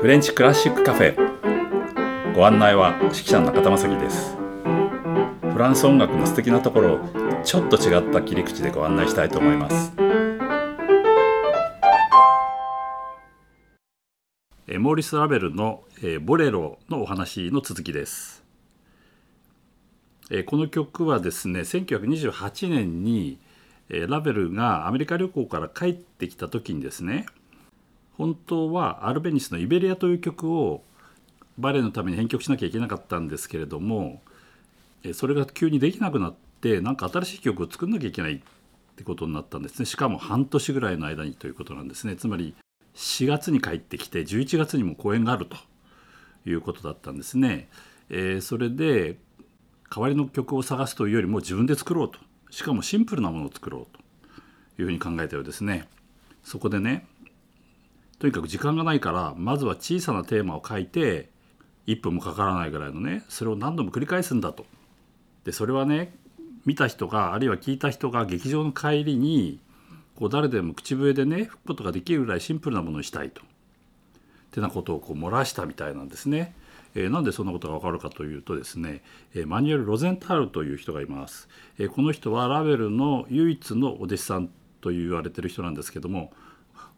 フレンチクラシックカフェ。ご案内は指揮者の中田正樹です。フランス音楽の素敵なところをちょっと違った切り口でご案内したいと思います。モーリス・ラベルの「ボレロ」のお話の続きです。この曲はですね1928年にラベルがアメリカ旅行から帰ってきた時にですね本当はアルベニスの「イベリア」という曲をバレエのために編曲しなきゃいけなかったんですけれどもそれが急にできなくなってなんか新しい曲を作んなきゃいけないってことになったんですねしかも半年ぐらいの間にということなんですねつまり4月に帰ってきて11月にも公演があるということだったんですね。それで代わりの曲を探すというよりも自分で作ろうとしかもシンプルなものを作ろうというふうに考えたようですね。そこでねとにかく時間がないからまずは小さなテーマを書いて1分もかからないぐらいのねそれを何度も繰り返すんだと。でそれはね見た人があるいは聞いた人が劇場の帰りにこう誰でも口笛でね吹くことができるぐらいシンプルなものにしたいと。ってなことをこう漏らしたみたいなんですね。えー、なんでそんなことがわかるかというとですね、えー、マニュエル・ロゼンタールという人がいます、えー、この人はラベルの唯一のお弟子さんと言われてる人なんですけども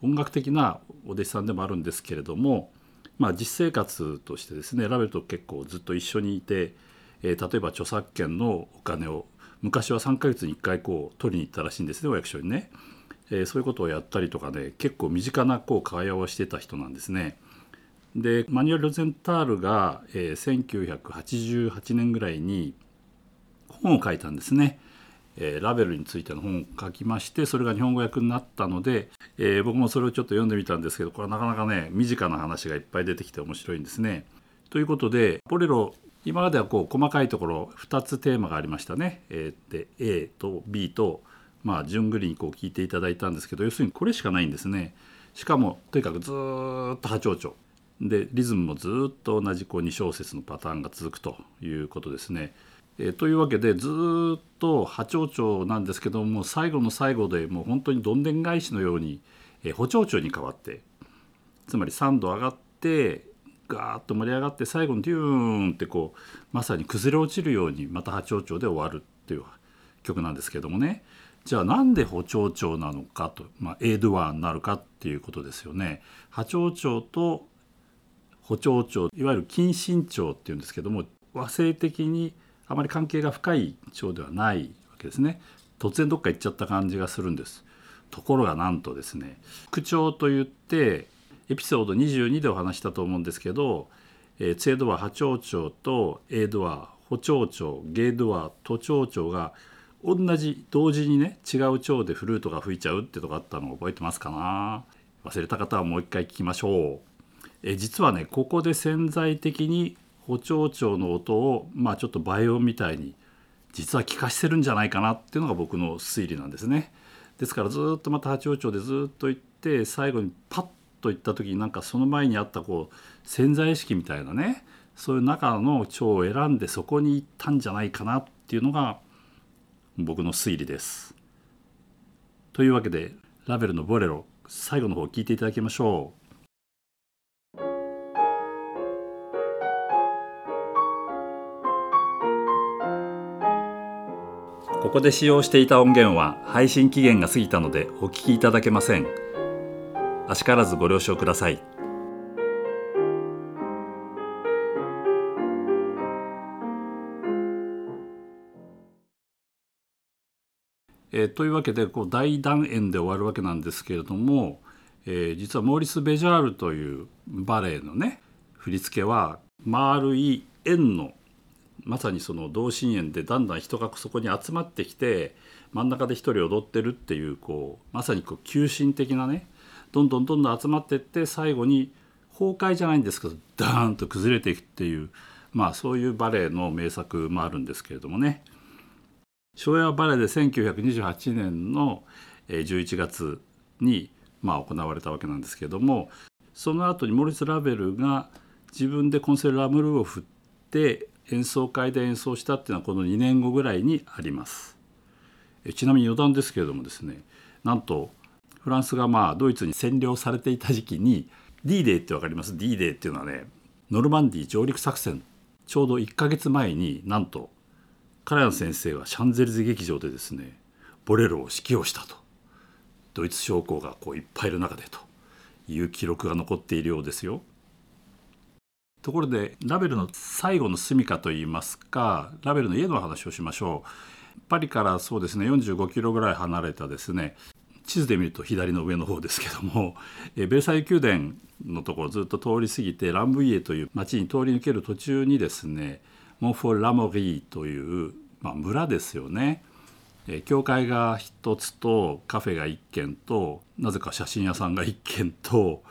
音楽的なお弟子さんでもあるんですけれども、まあ、実生活としてですねラベルと結構ずっと一緒にいて、えー、例えば著作権のお金を昔は3ヶ月に1回こう取りに行ったらしいんですねお役所にね、えー、そういうことをやったりとかね結構身近なこう会話をしてた人なんですね。でマニュエル・ロゼンタールが、えー、1988年ぐらいに本を書いたんですね。えー、ラベルについての本を書きましてそれが日本語訳になったので、えー、僕もそれをちょっと読んでみたんですけどこれはなかなかね身近な話がいっぱい出てきて面白いんですね。ということでボレロ今まではこう細かいところ2つテーマがありましたね。えー、で A と B とまあ順繰りにこう聞いていただいたんですけど要するにこれしかないんですね。しかもとにかくずっと波長長でリズムもずっと同じこう2小節のパターンが続くということですね。え、というわけでずっと波長長なんですけども最後の最後でもう本当にどんでん返しのように、え、補長長に変わってつまり3度上がってガーッと盛り上がって最後にデューンってこうまさに崩れ落ちるようにまた波長長で終わるっていう曲なんですけどもねじゃあなんで補長長なのかと、まあ、A ドゥアになるかっていうことですよね。波長長と補長長いわゆる近親長っていうんですけども和声的にあまり関係が深い蝶ではないわけですね。突然どっか行っちゃった感じがするんです。ところがなんとですね副長といってエピソード22でお話したと思うんですけど、えー、ツェードア波長長とエドア補長長ゲードア都長長が同じ同時にね違う蝶でフルートが吹いちゃうってとこあったのを覚えてますかな。忘れた方はもう一回聞きましょう。え実はねここで潜在的に補聴長の音をまあちょっと倍音みたいに実は聞かしてるんじゃないかなっていうのが僕の推理なんですね。ですからずっとまた八王朝でずっと行って最後にパッと行った時になんかその前にあったこう潜在意識みたいなねそういう中の蝶を選んでそこに行ったんじゃないかなっていうのが僕の推理です。というわけでラベルの「ボレロ」最後の方聞いていただきましょう。ここで使用していた音源は配信期限が過ぎたのでお聞きいただけません。あしからずご了承ください。えー、というわけでこう大団円で終わるわけなんですけれども、えー、実はモーリス・ベジャールというバレエのね振り付けは丸い円のまさにその同心円でだんだん人がそこに集まってきて真ん中で一人踊ってるっていうこうまさにこう急進的なねどんどんどんどん集まってって最後に崩壊じゃないんですけどダーンと崩れていくっていうまあそういうバレエの名作もあるんですけれどもね。初演はバレエで1928年の11月にまあ行われたわけなんですけれどもその後にモーリス・ラヴェルが自分でコンセール・ラムルーを振って演奏会で演奏したっていうのはこの2年後ぐらいにあります。ちなみに余談ですけれどもですねなんとフランスがまあドイツに占領されていた時期に D デーって分かります？D デーっていうのはねノルマンディ上陸作戦。ちょうど1ヶ月前になんとカラヤン先生がシャンゼリゼ劇場でですねボレロを指揮をしたと。ドイツ将校がこういっぱいいる中でという記録が残っているようですよ。ところでラベルの最後の住処といいますかラベルの家の話をしましょう。パリからそうですね45キロぐらい離れたですね地図で見ると左の上の方ですけどもベルサイユ宮殿のところずっと通り過ぎてランブイエという町に通り抜ける途中にですねモンフォー・ラモリーという、まあ、村ですよね。教会が1つとカフェが1軒となぜか写真屋さんが1軒と、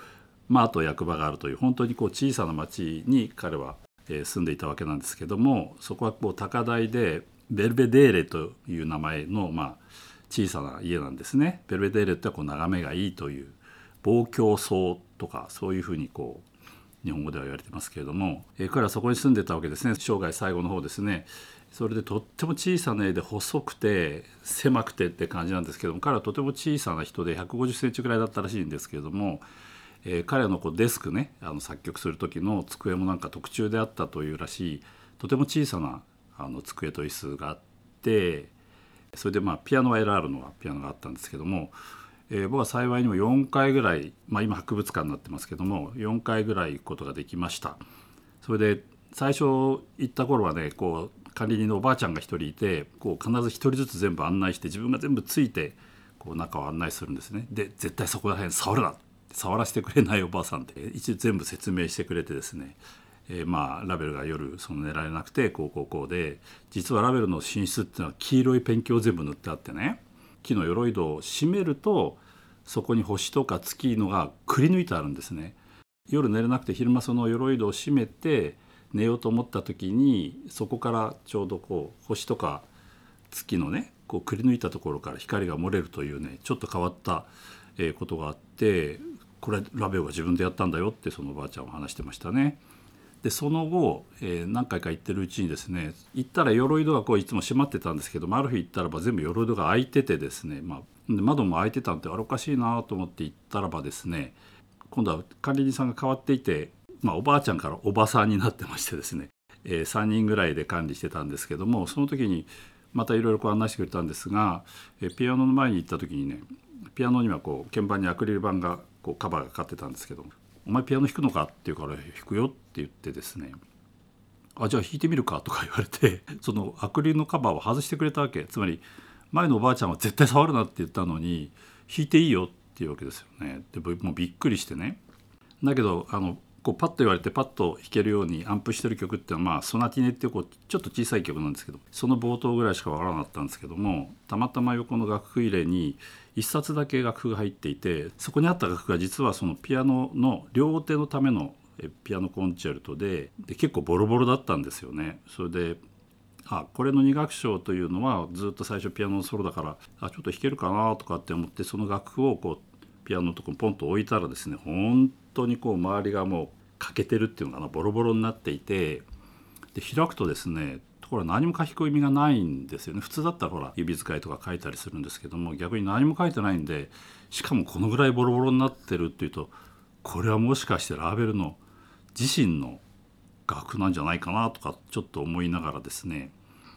まあ、あと役場があるという本当にこう小さな町に彼は住んでいたわけなんですけどもそこはこう高台でベルベデーレという名前の、まあ、小さな家なんですね。ベルベデーレってこう眺めがいいという望郷層とかそういうふうにこう日本語では言われてますけれども、え彼はそこに住んでたわけですね生涯最後の方ですね。それでとっても小さな絵で細くて狭くてって感じなんですけども彼はとても小さな人で1 5 0センチぐらいだったらしいんですけれども、えー、彼のこうデスクねあの作曲する時の机もなんか特注であったというらしいとても小さなあの机と椅子があってそれでまあピアノは LR のはピアノがあったんですけども、えー、僕は幸いにも4回ぐらい、まあ、今博物館になってますけども4回ぐらい行くことができました。それで最初行った頃はねこう管理人のおばあちゃんが1人いてこう必ず1人ずつ全部案内して自分が全部ついてこう中を案内するんですねで絶対そこら辺触るな触らせてくれないおばあさんって一応全部説明してくれてですね、えー、まあラベルが夜その寝られなくてこうこうこうで実はラベルの寝室っていうのは黄色いペンキを全部塗ってあってね木の鎧戸を閉めるとそこに星とか月のがくり抜いてあるんですね。夜寝れなくて昼間その鎧戸を閉めて寝ようと思った時にそこからちょうどこう星とか月のねこうくり抜いたところから光が漏れるというねちょっと変わったことがあってこれラベオが自分でやったんだよってそのおばあちゃんは話してましたね。でその後、えー、何回か行ってるうちにですね行ったら鎧戸がこういつも閉まってたんですけどもある日行ったらば全部鎧戸が開いててですね、まあ、窓も開いてたんであれおかしいなと思って行ったらばですね今度は管理人さんが変わっていてまあ、おばあちゃんからおばさんになってましてですね、えー、3人ぐらいで管理してたんですけどもその時にまたいろいろ案内してくれたんですが、えー、ピアノの前に行った時にねピアノにはこう鍵盤にアクリル板がこうカバーがかかってたんですけど「お前ピアノ弾くのか?」って言うから「弾くよ」って言ってですね「あじゃあ弾いてみるか」とか言われて そのアクリルのカバーを外してくれたわけつまり前のおばあちゃんは絶対触るなって言ったのに弾いていいよっていうわけですよね。でもうびっくりしてねだけどあのこうパッと言われてパッと弾けるようにアンプしてる曲っていうのは、まあ、ソナティネっていうこうちょっと小さい曲なんですけどその冒頭ぐらいしかわからなかったんですけどもたまたま横の楽譜入れに1冊だけ楽譜が入っていてそこにあった楽譜が実はそのピアノの両手のためのピアノコンチェルトでで結構ボロボロだったんですよね。それであこれの2楽章というのはずっと最初ピアノのソロだからあちょっと弾けるかなとかって思ってその楽譜をこうピアノのとこにポンと置いたらですね本当にこう周りがもう欠けてるっていうのかなボロボロになっていてで開くとですねところ何も書き込みがないんですよね。普通だったらほら指使いとか書いたりするんですけども逆に何も書いてないんでしかもこのぐらいボロボロになってるっていうとこれはもしかしてラーベルの自身の楽譜なんじゃないかなとかちょっと思いながらですね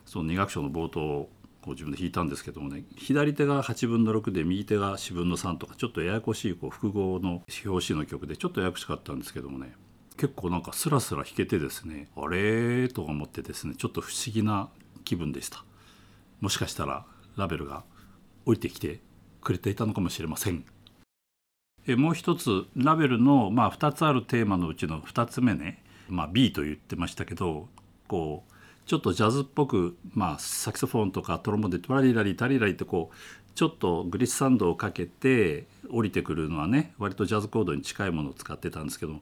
その2楽章の冒頭をこう自分で弾いたんですけどもね左手が8分の6で右手が4分の3とかちょっとややこしいこう複合の表紙の曲でちょっとややこしかったんですけどもね結構なんかスラスラ弾けてですねあれと思ってですねちょっと不思議な気分でした。もしかしたらラベルが降りてきてくれていたのかもしれません。えもう一つラベルの、まあ、2つあるテーマのうちの2つ目ね、まあ、B と言ってましたけどこうちょっとジャズっぽく、まあ、サキソフォンとかトロンボンでトラリラリタリラリってこうちょっとグリッサンドをかけて降りてくるのはね割とジャズコードに近いものを使ってたんですけど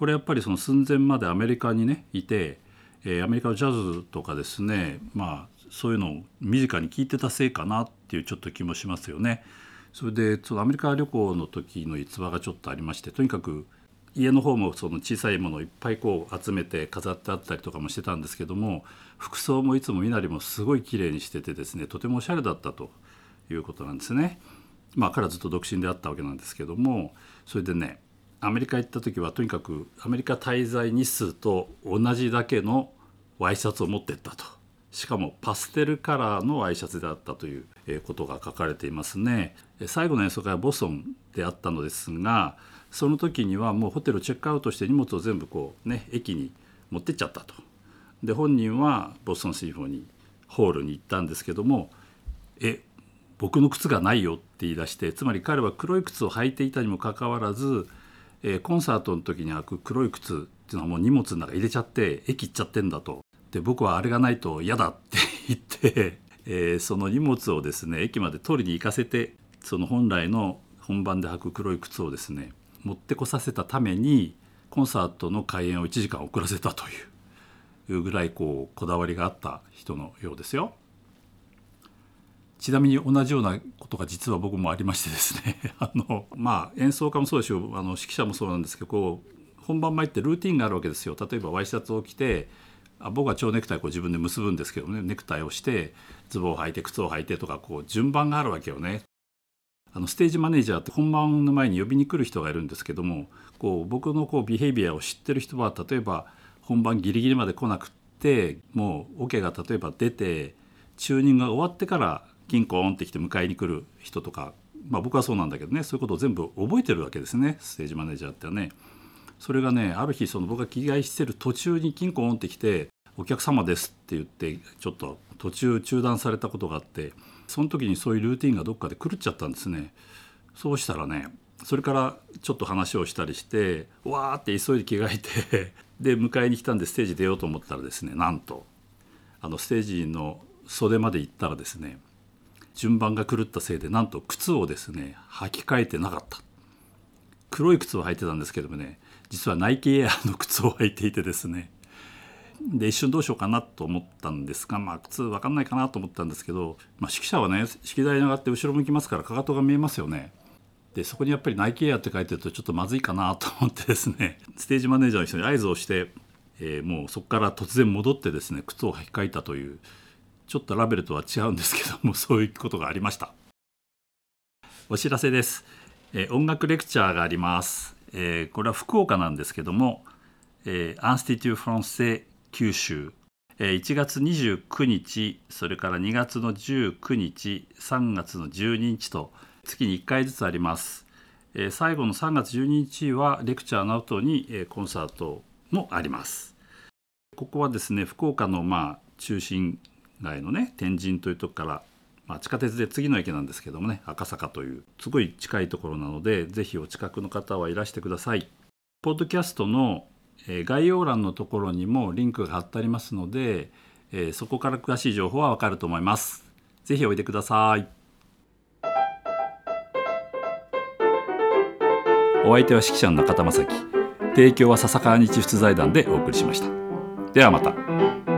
これやっぱりその寸前までアメリカにねいて、えー、アメリカのジャズとかですねまあそういうのを身近に聞いてたせいかなっていうちょっと気もしますよね。それでそのアメリカ旅行の時の逸話がちょっとありましてとにかく家の方もその小さいものをいっぱいこう集めて飾ってあったりとかもしてたんですけども服装もいつも身なりもすごい綺麗にしててですねとてもおしゃれだったということなんですね。まあ彼はずっと独身であったわけなんですけどもそれでねアメリカ行った時はとにかくアメリカ滞在日数と同じだけのワイシャツを持ってったと。しかもパステルカラーのワイシャツであったということが書かれていますね。最後の演奏会はボストンであったのですがその時にはもうホテルチェックアウトして荷物を全部こうね駅に持ってっちゃったと。で本人はボストンシンフォニーホールに行ったんですけども「え僕の靴がないよ」って言い出してつまり彼は黒い靴を履いていたにもかかわらず、えー、コンサートの時に履く黒い靴っていうのはもう荷物の中入れちゃって駅行っちゃってんだと。で僕はあれがないと嫌だって言って、えー、その荷物をですね駅まで取りに行かせてその本来の本番で履く黒い靴をですね持ってこさせたためにコンサートの開演を1時間遅らせたというぐらいこうこだわりがあった人のようですよ。ちなみに同じようなことが実は僕もありましてですね あのまあ演奏家もそうでしょうあの指揮者もそうなんですけどこう本番前ってルーティンがあるわけですよ例えばワイシャツを着てあ僕は蝶ネクタイを自分で結ぶんですけどねネクタイをしてズボンを履いて靴を履いてとかこう順番があるわけよね。あのステージマネージャーって本番の前に呼びに来る人がいるんですけどもこう僕のこうビヘイビアを知ってる人は例えば本番ギリギリまで来なくってもうオ、ケが例えば出てチューニングが終わってからキンコンって来て迎えに来る人とか、まあ、僕はそうなんだけどねそういうことを全部覚えてるわけですねステージマネージャーってはね。それがねある日その僕が着替えしてる途中にキンコンって来て「お客様です」って言ってちょっと途中中断されたことがあってその時にそういうルーティンがどっかで狂っちゃったんですね。そうしたらねそれからちょっと話をしたりしてわーって急いで着替えて で迎えに来たんでステージ出ようと思ったらですねなんとあのステージの袖まで行ったらですね順番が狂ったせいでなんと靴をですね履き替えてなかった。黒い靴を履いてたんですけどもね実はナイキエアの靴を履いていてですね。で一瞬どうしようかなと思ったんですがまあ靴分かんないかなと思ったんですけど、まあ、指揮者はね指揮台に上がって後ろ向きますからかかとが見えますよね。でそこにやっぱりナイキエアって書いてるとちょっとまずいかなと思ってですね ステージマネージャーの人に合図をして、えー、もうそこから突然戻ってですね靴を履き替えたという。ちょっとラベルとは違うんですけどもそういうことがありましたお知らせです、えー、音楽レクチャーがあります、えー、これは福岡なんですけども、えー、アンスティテュー・フランセ九州1月29日それから2月の19日3月の12日と月に1回ずつあります。最後の3月12日はレクチャーの後にコンサートもあります。ここはですね福岡のまあ中心街のね天神というとこから、まあ、地下鉄で次の駅なんですけどもね赤坂というすごい近いところなのでぜひお近くの方はいらしてください。ポッドキャストの概要欄のところにもリンクが貼ってありますのでそこから詳しい情報はわかると思います。ぜひおいでください。お相手は指揮者の中田正樹提供は笹川日出財団でお送りしましたではまた